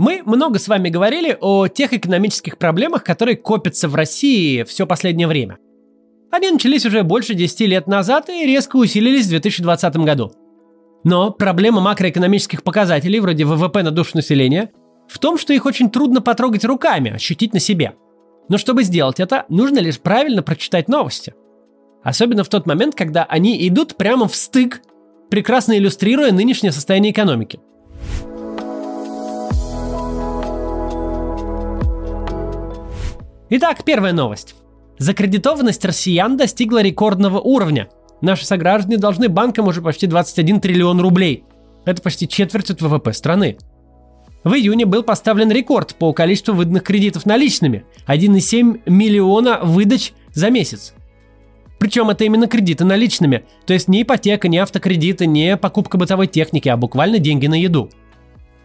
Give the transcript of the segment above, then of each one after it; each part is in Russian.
Мы много с вами говорили о тех экономических проблемах, которые копятся в России все последнее время. Они начались уже больше 10 лет назад и резко усилились в 2020 году. Но проблема макроэкономических показателей, вроде ВВП на душу населения, в том, что их очень трудно потрогать руками, ощутить на себе. Но чтобы сделать это, нужно лишь правильно прочитать новости. Особенно в тот момент, когда они идут прямо в стык, прекрасно иллюстрируя нынешнее состояние экономики – Итак, первая новость. Закредитованность россиян достигла рекордного уровня. Наши сограждане должны банкам уже почти 21 триллион рублей. Это почти четверть от ВВП страны. В июне был поставлен рекорд по количеству выданных кредитов наличными – 1,7 миллиона выдач за месяц. Причем это именно кредиты наличными, то есть не ипотека, не автокредиты, не покупка бытовой техники, а буквально деньги на еду.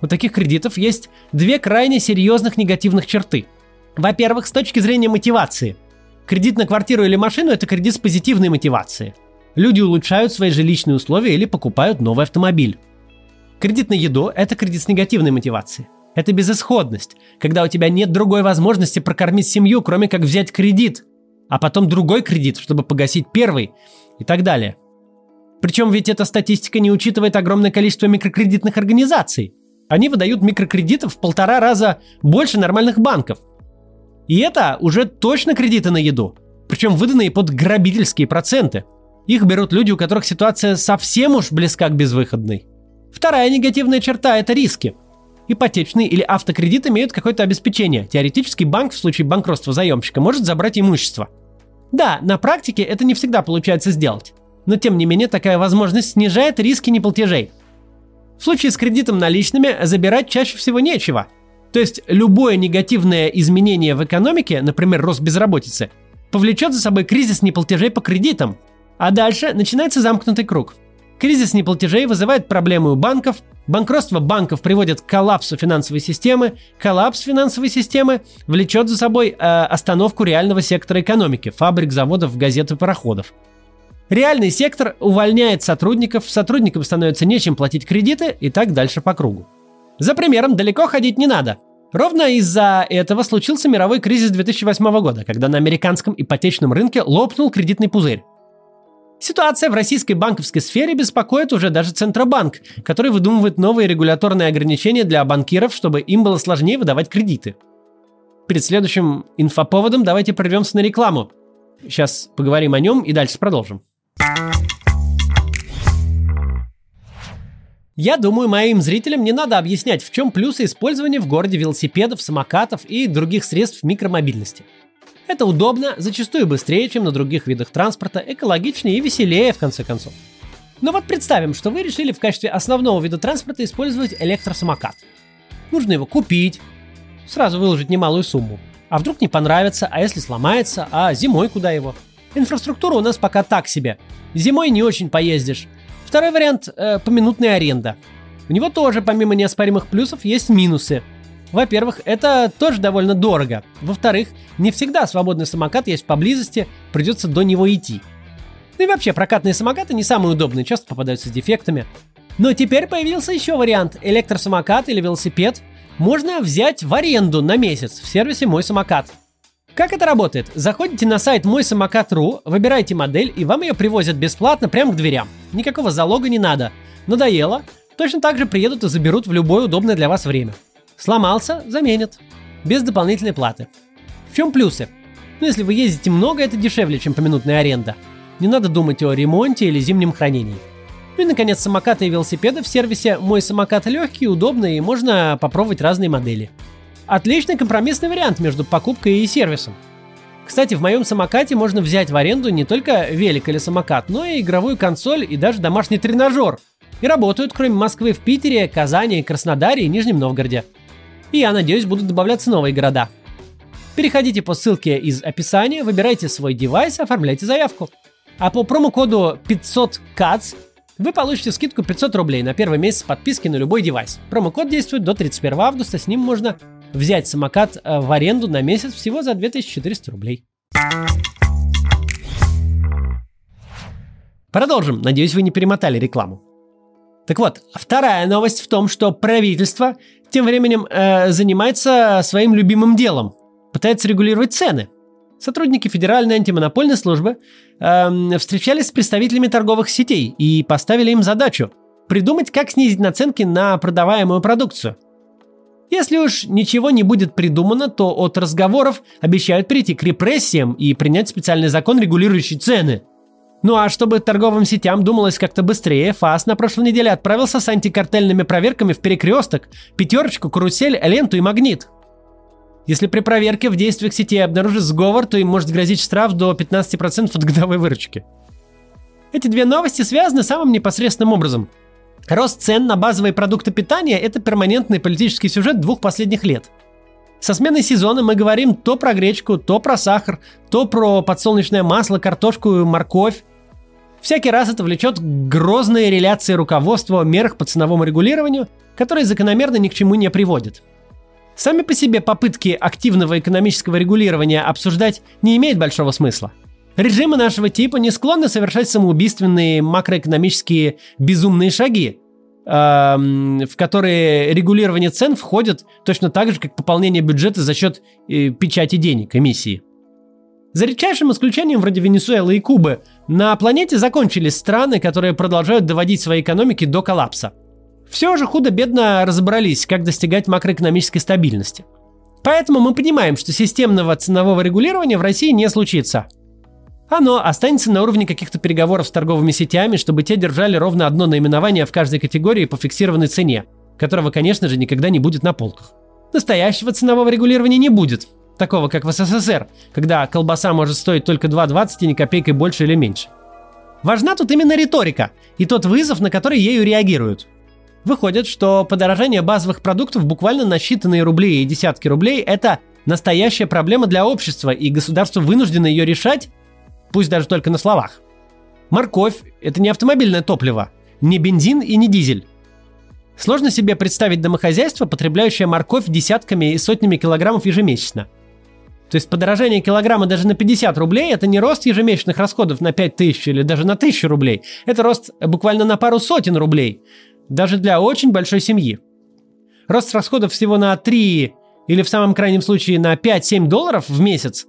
У таких кредитов есть две крайне серьезных негативных черты – во-первых, с точки зрения мотивации. Кредит на квартиру или машину – это кредит с позитивной мотивацией. Люди улучшают свои жилищные условия или покупают новый автомобиль. Кредит на еду – это кредит с негативной мотивацией. Это безысходность, когда у тебя нет другой возможности прокормить семью, кроме как взять кредит, а потом другой кредит, чтобы погасить первый и так далее. Причем ведь эта статистика не учитывает огромное количество микрокредитных организаций. Они выдают микрокредитов в полтора раза больше нормальных банков – и это уже точно кредиты на еду. Причем выданные под грабительские проценты. Их берут люди, у которых ситуация совсем уж близка к безвыходной. Вторая негативная черта – это риски. Ипотечный или автокредит имеют какое-то обеспечение. Теоретически банк в случае банкротства заемщика может забрать имущество. Да, на практике это не всегда получается сделать. Но тем не менее такая возможность снижает риски неплатежей. В случае с кредитом наличными забирать чаще всего нечего – то есть любое негативное изменение в экономике, например, рост безработицы, повлечет за собой кризис неплатежей по кредитам. А дальше начинается замкнутый круг. Кризис неплатежей вызывает проблемы у банков, банкротство банков приводит к коллапсу финансовой системы, коллапс финансовой системы влечет за собой э, остановку реального сектора экономики, фабрик, заводов, газет и пароходов. Реальный сектор увольняет сотрудников, сотрудникам становится нечем платить кредиты и так дальше по кругу. За примером далеко ходить не надо. Ровно из-за этого случился мировой кризис 2008 года, когда на американском ипотечном рынке лопнул кредитный пузырь. Ситуация в российской банковской сфере беспокоит уже даже Центробанк, который выдумывает новые регуляторные ограничения для банкиров, чтобы им было сложнее выдавать кредиты. Перед следующим инфоповодом давайте прервемся на рекламу. Сейчас поговорим о нем и дальше продолжим. Я думаю, моим зрителям не надо объяснять, в чем плюсы использования в городе велосипедов, самокатов и других средств микромобильности. Это удобно, зачастую быстрее, чем на других видах транспорта, экологичнее и веселее, в конце концов. Но вот представим, что вы решили в качестве основного вида транспорта использовать электросамокат. Нужно его купить, сразу выложить немалую сумму. А вдруг не понравится, а если сломается, а зимой куда его? Инфраструктура у нас пока так себе. Зимой не очень поездишь, Второй вариант э, – поминутная аренда. У него тоже, помимо неоспоримых плюсов, есть минусы. Во-первых, это тоже довольно дорого. Во-вторых, не всегда свободный самокат есть поблизости, придется до него идти. Ну и вообще, прокатные самокаты не самые удобные, часто попадаются с дефектами. Но теперь появился еще вариант. Электросамокат или велосипед можно взять в аренду на месяц в сервисе «Мой самокат». Как это работает? Заходите на сайт мой самокат.ру, выбираете модель, и вам ее привозят бесплатно прямо к дверям. Никакого залога не надо. Надоело? Точно так же приедут и заберут в любое удобное для вас время. Сломался? Заменят. Без дополнительной платы. В чем плюсы? Ну, если вы ездите много, это дешевле, чем поминутная аренда. Не надо думать о ремонте или зимнем хранении. Ну и, наконец, самокаты и велосипеды в сервисе «Мой самокат» легкий, удобный и можно попробовать разные модели. Отличный компромиссный вариант между покупкой и сервисом. Кстати, в моем самокате можно взять в аренду не только велик или самокат, но и игровую консоль и даже домашний тренажер. И работают, кроме Москвы, в Питере, Казани, Краснодаре и Нижнем Новгороде. И я надеюсь, будут добавляться новые города. Переходите по ссылке из описания, выбирайте свой девайс, оформляйте заявку. А по промокоду 500CATS вы получите скидку 500 рублей на первый месяц подписки на любой девайс. Промокод действует до 31 августа, с ним можно взять самокат э, в аренду на месяц всего за 2400 рублей. Продолжим. Надеюсь, вы не перемотали рекламу. Так вот, вторая новость в том, что правительство тем временем э, занимается своим любимым делом, пытается регулировать цены. Сотрудники Федеральной антимонопольной службы э, встречались с представителями торговых сетей и поставили им задачу придумать, как снизить наценки на продаваемую продукцию. Если уж ничего не будет придумано, то от разговоров обещают перейти к репрессиям и принять специальный закон, регулирующий цены – ну а чтобы торговым сетям думалось как-то быстрее, ФАС на прошлой неделе отправился с антикартельными проверками в перекресток, пятерочку, карусель, ленту и магнит. Если при проверке в действиях сети обнаружат сговор, то им может грозить штраф до 15% от годовой выручки. Эти две новости связаны самым непосредственным образом. Рост цен на базовые продукты питания – это перманентный политический сюжет двух последних лет. Со сменой сезона мы говорим то про гречку, то про сахар, то про подсолнечное масло, картошку и морковь. Всякий раз это влечет грозные реляции руководства о мерах по ценовому регулированию, которые закономерно ни к чему не приводят. Сами по себе попытки активного экономического регулирования обсуждать не имеют большого смысла. Режимы нашего типа не склонны совершать самоубийственные макроэкономические безумные шаги, в которые регулирование цен входит точно так же, как пополнение бюджета за счет э, печати денег, эмиссии. За редчайшим исключением вроде Венесуэлы и Кубы, на планете закончились страны, которые продолжают доводить свои экономики до коллапса. Все же худо-бедно разобрались, как достигать макроэкономической стабильности. Поэтому мы понимаем, что системного ценового регулирования в России не случится. Оно останется на уровне каких-то переговоров с торговыми сетями, чтобы те держали ровно одно наименование в каждой категории по фиксированной цене, которого, конечно же, никогда не будет на полках. Настоящего ценового регулирования не будет, такого как в СССР, когда колбаса может стоить только 2,20 и ни копейкой больше или меньше. Важна тут именно риторика и тот вызов, на который ею реагируют. Выходит, что подорожание базовых продуктов буквально на считанные рубли и десятки рублей – это настоящая проблема для общества, и государство вынуждено ее решать, пусть даже только на словах. Морковь – это не автомобильное топливо, не бензин и не дизель. Сложно себе представить домохозяйство, потребляющее морковь десятками и сотнями килограммов ежемесячно – то есть подорожание килограмма даже на 50 рублей – это не рост ежемесячных расходов на 5 тысяч или даже на 1000 рублей. Это рост буквально на пару сотен рублей. Даже для очень большой семьи. Рост расходов всего на 3 или в самом крайнем случае на 5-7 долларов в месяц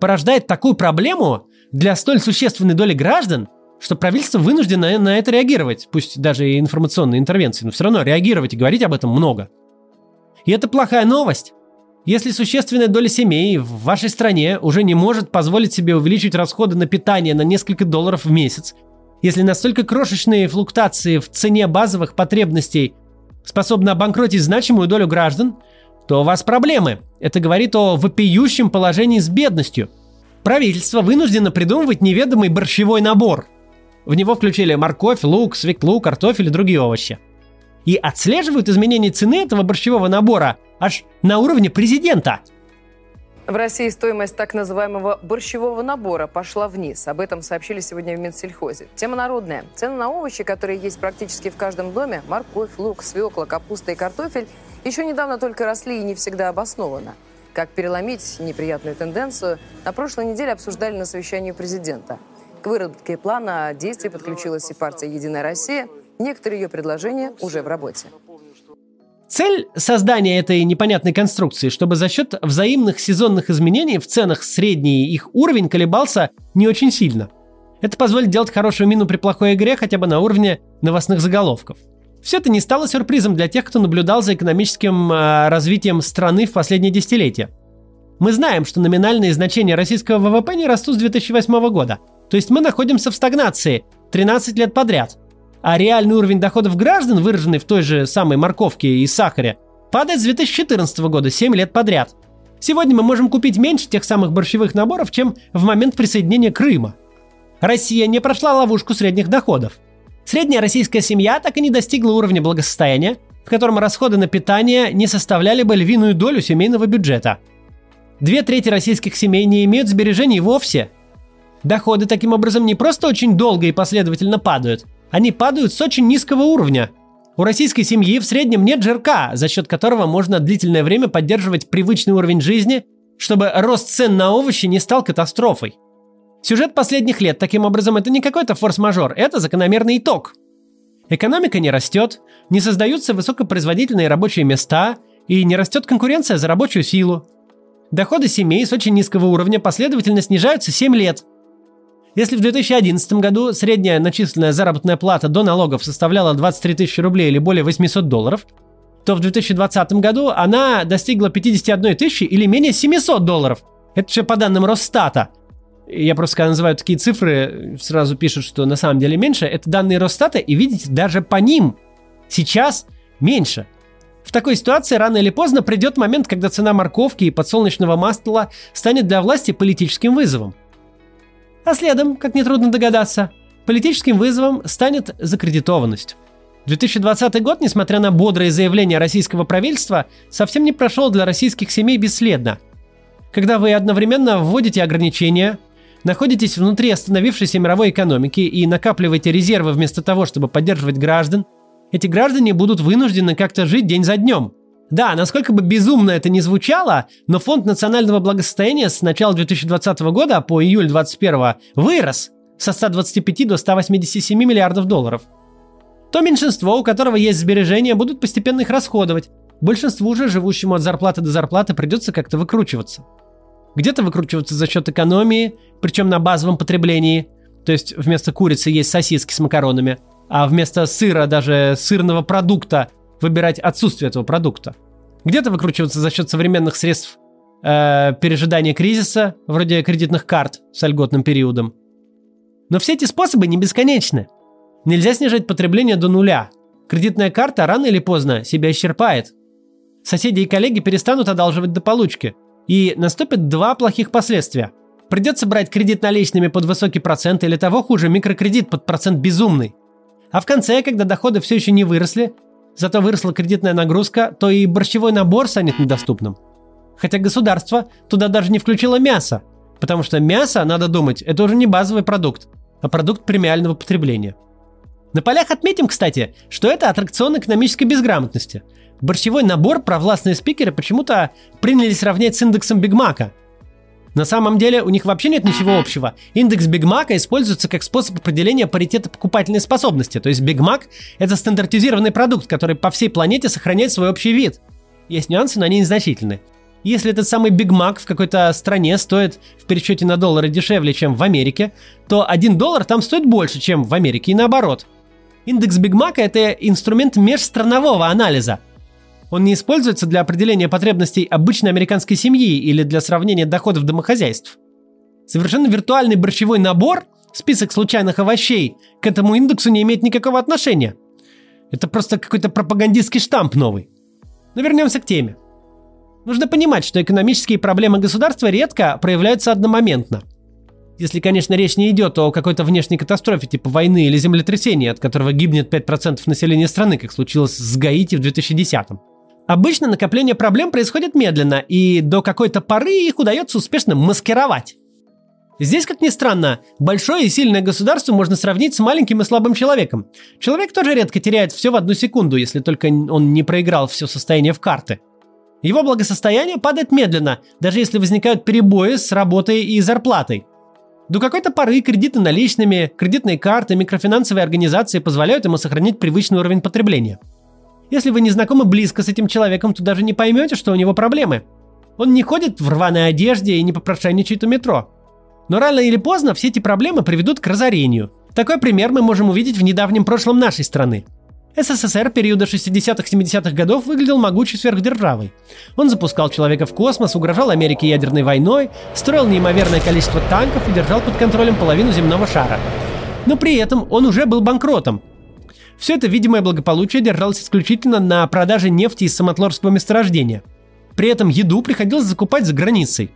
порождает такую проблему для столь существенной доли граждан, что правительство вынуждено на это реагировать, пусть даже и информационной интервенции, но все равно реагировать и говорить об этом много. И это плохая новость, если существенная доля семей в вашей стране уже не может позволить себе увеличить расходы на питание на несколько долларов в месяц, если настолько крошечные флуктуации в цене базовых потребностей способны обанкротить значимую долю граждан, то у вас проблемы. Это говорит о вопиющем положении с бедностью. Правительство вынуждено придумывать неведомый борщевой набор. В него включили морковь, лук, свеклу, картофель и другие овощи. И отслеживают изменения цены этого борщевого набора – аж на уровне президента. В России стоимость так называемого борщевого набора пошла вниз. Об этом сообщили сегодня в Минсельхозе. Тема народная. Цены на овощи, которые есть практически в каждом доме, морковь, лук, свекла, капуста и картофель, еще недавно только росли и не всегда обоснованно. Как переломить неприятную тенденцию, на прошлой неделе обсуждали на совещании президента. К выработке плана действий подключилась и партия «Единая Россия». Некоторые ее предложения уже в работе. Цель создания этой непонятной конструкции, чтобы за счет взаимных сезонных изменений в ценах средний их уровень колебался не очень сильно. Это позволит делать хорошую мину при плохой игре хотя бы на уровне новостных заголовков. Все это не стало сюрпризом для тех, кто наблюдал за экономическим э, развитием страны в последние десятилетия. Мы знаем, что номинальные значения российского ВВП не растут с 2008 года. То есть мы находимся в стагнации 13 лет подряд а реальный уровень доходов граждан, выраженный в той же самой морковке и сахаре, падает с 2014 года 7 лет подряд. Сегодня мы можем купить меньше тех самых борщевых наборов, чем в момент присоединения Крыма. Россия не прошла ловушку средних доходов. Средняя российская семья так и не достигла уровня благосостояния, в котором расходы на питание не составляли бы львиную долю семейного бюджета. Две трети российских семей не имеют сбережений вовсе. Доходы таким образом не просто очень долго и последовательно падают, они падают с очень низкого уровня. У российской семьи в среднем нет жирка, за счет которого можно длительное время поддерживать привычный уровень жизни, чтобы рост цен на овощи не стал– Сюжет последних лет, таким образом, это не какой-то форс-мажор, это закономерный итог. Экономика не растет, не создаются высокопроизводительные рабочие места и не растет конкуренция за рабочую силу. Доходы семей с очень низкого уровня последовательно снижаются 7 лет. Если в 2011 году средняя начисленная заработная плата до налогов составляла 23 тысячи рублей или более 800 долларов, то в 2020 году она достигла 51 тысячи или менее 700 долларов. Это все по данным Росстата. Я просто когда называю такие цифры, сразу пишут, что на самом деле меньше. Это данные Росстата, и видите, даже по ним сейчас меньше. В такой ситуации рано или поздно придет момент, когда цена морковки и подсолнечного масла станет для власти политическим вызовом. А следом, как нетрудно догадаться, политическим вызовом станет закредитованность. 2020 год, несмотря на бодрые заявления российского правительства, совсем не прошел для российских семей бесследно. Когда вы одновременно вводите ограничения, находитесь внутри остановившейся мировой экономики и накапливаете резервы вместо того, чтобы поддерживать граждан, эти граждане будут вынуждены как-то жить день за днем. Да, насколько бы безумно это ни звучало, но фонд национального благосостояния с начала 2020 года по июль 2021 вырос со 125 до 187 миллиардов долларов. То меньшинство, у которого есть сбережения, будут постепенно их расходовать. Большинству же, живущему от зарплаты до зарплаты, придется как-то выкручиваться. Где-то выкручиваться за счет экономии, причем на базовом потреблении. То есть вместо курицы есть сосиски с макаронами, а вместо сыра даже сырного продукта выбирать отсутствие этого продукта. Где-то выкручиваться за счет современных средств э, пережидания кризиса, вроде кредитных карт с льготным периодом. Но все эти способы не бесконечны. Нельзя снижать потребление до нуля. Кредитная карта рано или поздно себя исчерпает. Соседи и коллеги перестанут одалживать до получки. И наступят два плохих последствия. Придется брать кредит наличными под высокий процент или того хуже, микрокредит под процент безумный. А в конце, когда доходы все еще не выросли, зато выросла кредитная нагрузка, то и борщевой набор станет недоступным. Хотя государство туда даже не включило мясо, потому что мясо, надо думать, это уже не базовый продукт, а продукт премиального потребления. На полях отметим, кстати, что это аттракцион экономической безграмотности. Борщевой набор провластные спикеры почему-то принялись равнять с индексом Бигмака. На самом деле у них вообще нет ничего общего. Индекс Бигмака используется как способ определения паритета покупательной способности. То есть Бигмак – это стандартизированный продукт, который по всей планете сохраняет свой общий вид. Есть нюансы, но они незначительны. Если этот самый Биг Мак в какой-то стране стоит в пересчете на доллары дешевле, чем в Америке, то 1 доллар там стоит больше, чем в Америке и наоборот. Индекс Биг Мака – это инструмент межстранового анализа – он не используется для определения потребностей обычной американской семьи или для сравнения доходов домохозяйств. Совершенно виртуальный борщевой набор, список случайных овощей, к этому индексу не имеет никакого отношения. Это просто какой-то пропагандистский штамп новый. Но вернемся к теме. Нужно понимать, что экономические проблемы государства редко проявляются одномоментно. Если, конечно, речь не идет о какой-то внешней катастрофе типа войны или землетрясения, от которого гибнет 5% населения страны, как случилось с Гаити в 2010 -м. Обычно накопление проблем происходит медленно, и до какой-то поры их удается успешно маскировать. Здесь, как ни странно, большое и сильное государство можно сравнить с маленьким и слабым человеком. Человек тоже редко теряет все в одну секунду, если только он не проиграл все состояние в карты. Его благосостояние падает медленно, даже если возникают перебои с работой и зарплатой. До какой-то поры кредиты наличными, кредитные карты, микрофинансовые организации позволяют ему сохранить привычный уровень потребления – если вы не знакомы близко с этим человеком, то даже не поймете, что у него проблемы. Он не ходит в рваной одежде и не попрошайничает у метро. Но рано или поздно все эти проблемы приведут к разорению. Такой пример мы можем увидеть в недавнем прошлом нашей страны. СССР периода 60-70-х годов выглядел могучей сверхдержавой. Он запускал человека в космос, угрожал Америке ядерной войной, строил неимоверное количество танков и держал под контролем половину земного шара. Но при этом он уже был банкротом, все это видимое благополучие держалось исключительно на продаже нефти из самотлорского месторождения. При этом еду приходилось закупать за границей.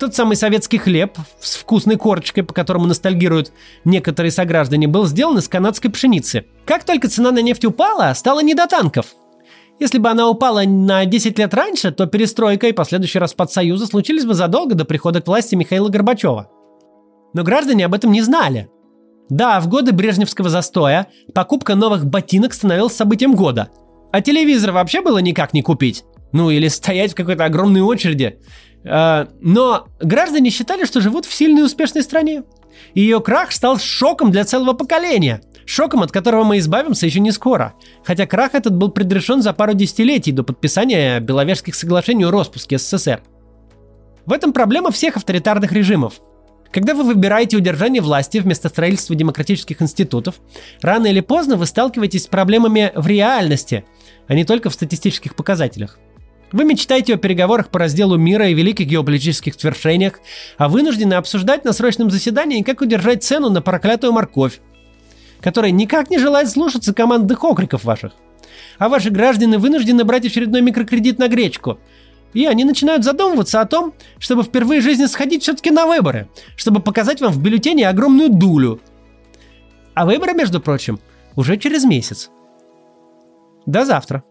Тот самый советский хлеб с вкусной корочкой, по которому ностальгируют некоторые сограждане, был сделан из канадской пшеницы. Как только цена на нефть упала, стало не до танков. Если бы она упала на 10 лет раньше, то перестройка и последующий распад Союза случились бы задолго до прихода к власти Михаила Горбачева. Но граждане об этом не знали – да, в годы брежневского застоя покупка новых ботинок становилась событием года. А телевизор вообще было никак не купить. Ну или стоять в какой-то огромной очереди. А, но граждане считали, что живут в сильной и успешной стране. Ее крах стал шоком для целого поколения. Шоком, от которого мы избавимся еще не скоро. Хотя крах этот был предрешен за пару десятилетий до подписания Беловежских соглашений о распуске СССР. В этом проблема всех авторитарных режимов. Когда вы выбираете удержание власти вместо строительства демократических институтов, рано или поздно вы сталкиваетесь с проблемами в реальности, а не только в статистических показателях. Вы мечтаете о переговорах по разделу мира и великих геополитических свершениях, а вынуждены обсуждать на срочном заседании, как удержать цену на проклятую морковь, которая никак не желает слушаться командных окриков ваших. А ваши граждане вынуждены брать очередной микрокредит на гречку. И они начинают задумываться о том, чтобы впервые в жизни сходить все-таки на выборы, чтобы показать вам в бюллетене огромную дулю. А выборы, между прочим, уже через месяц. До завтра.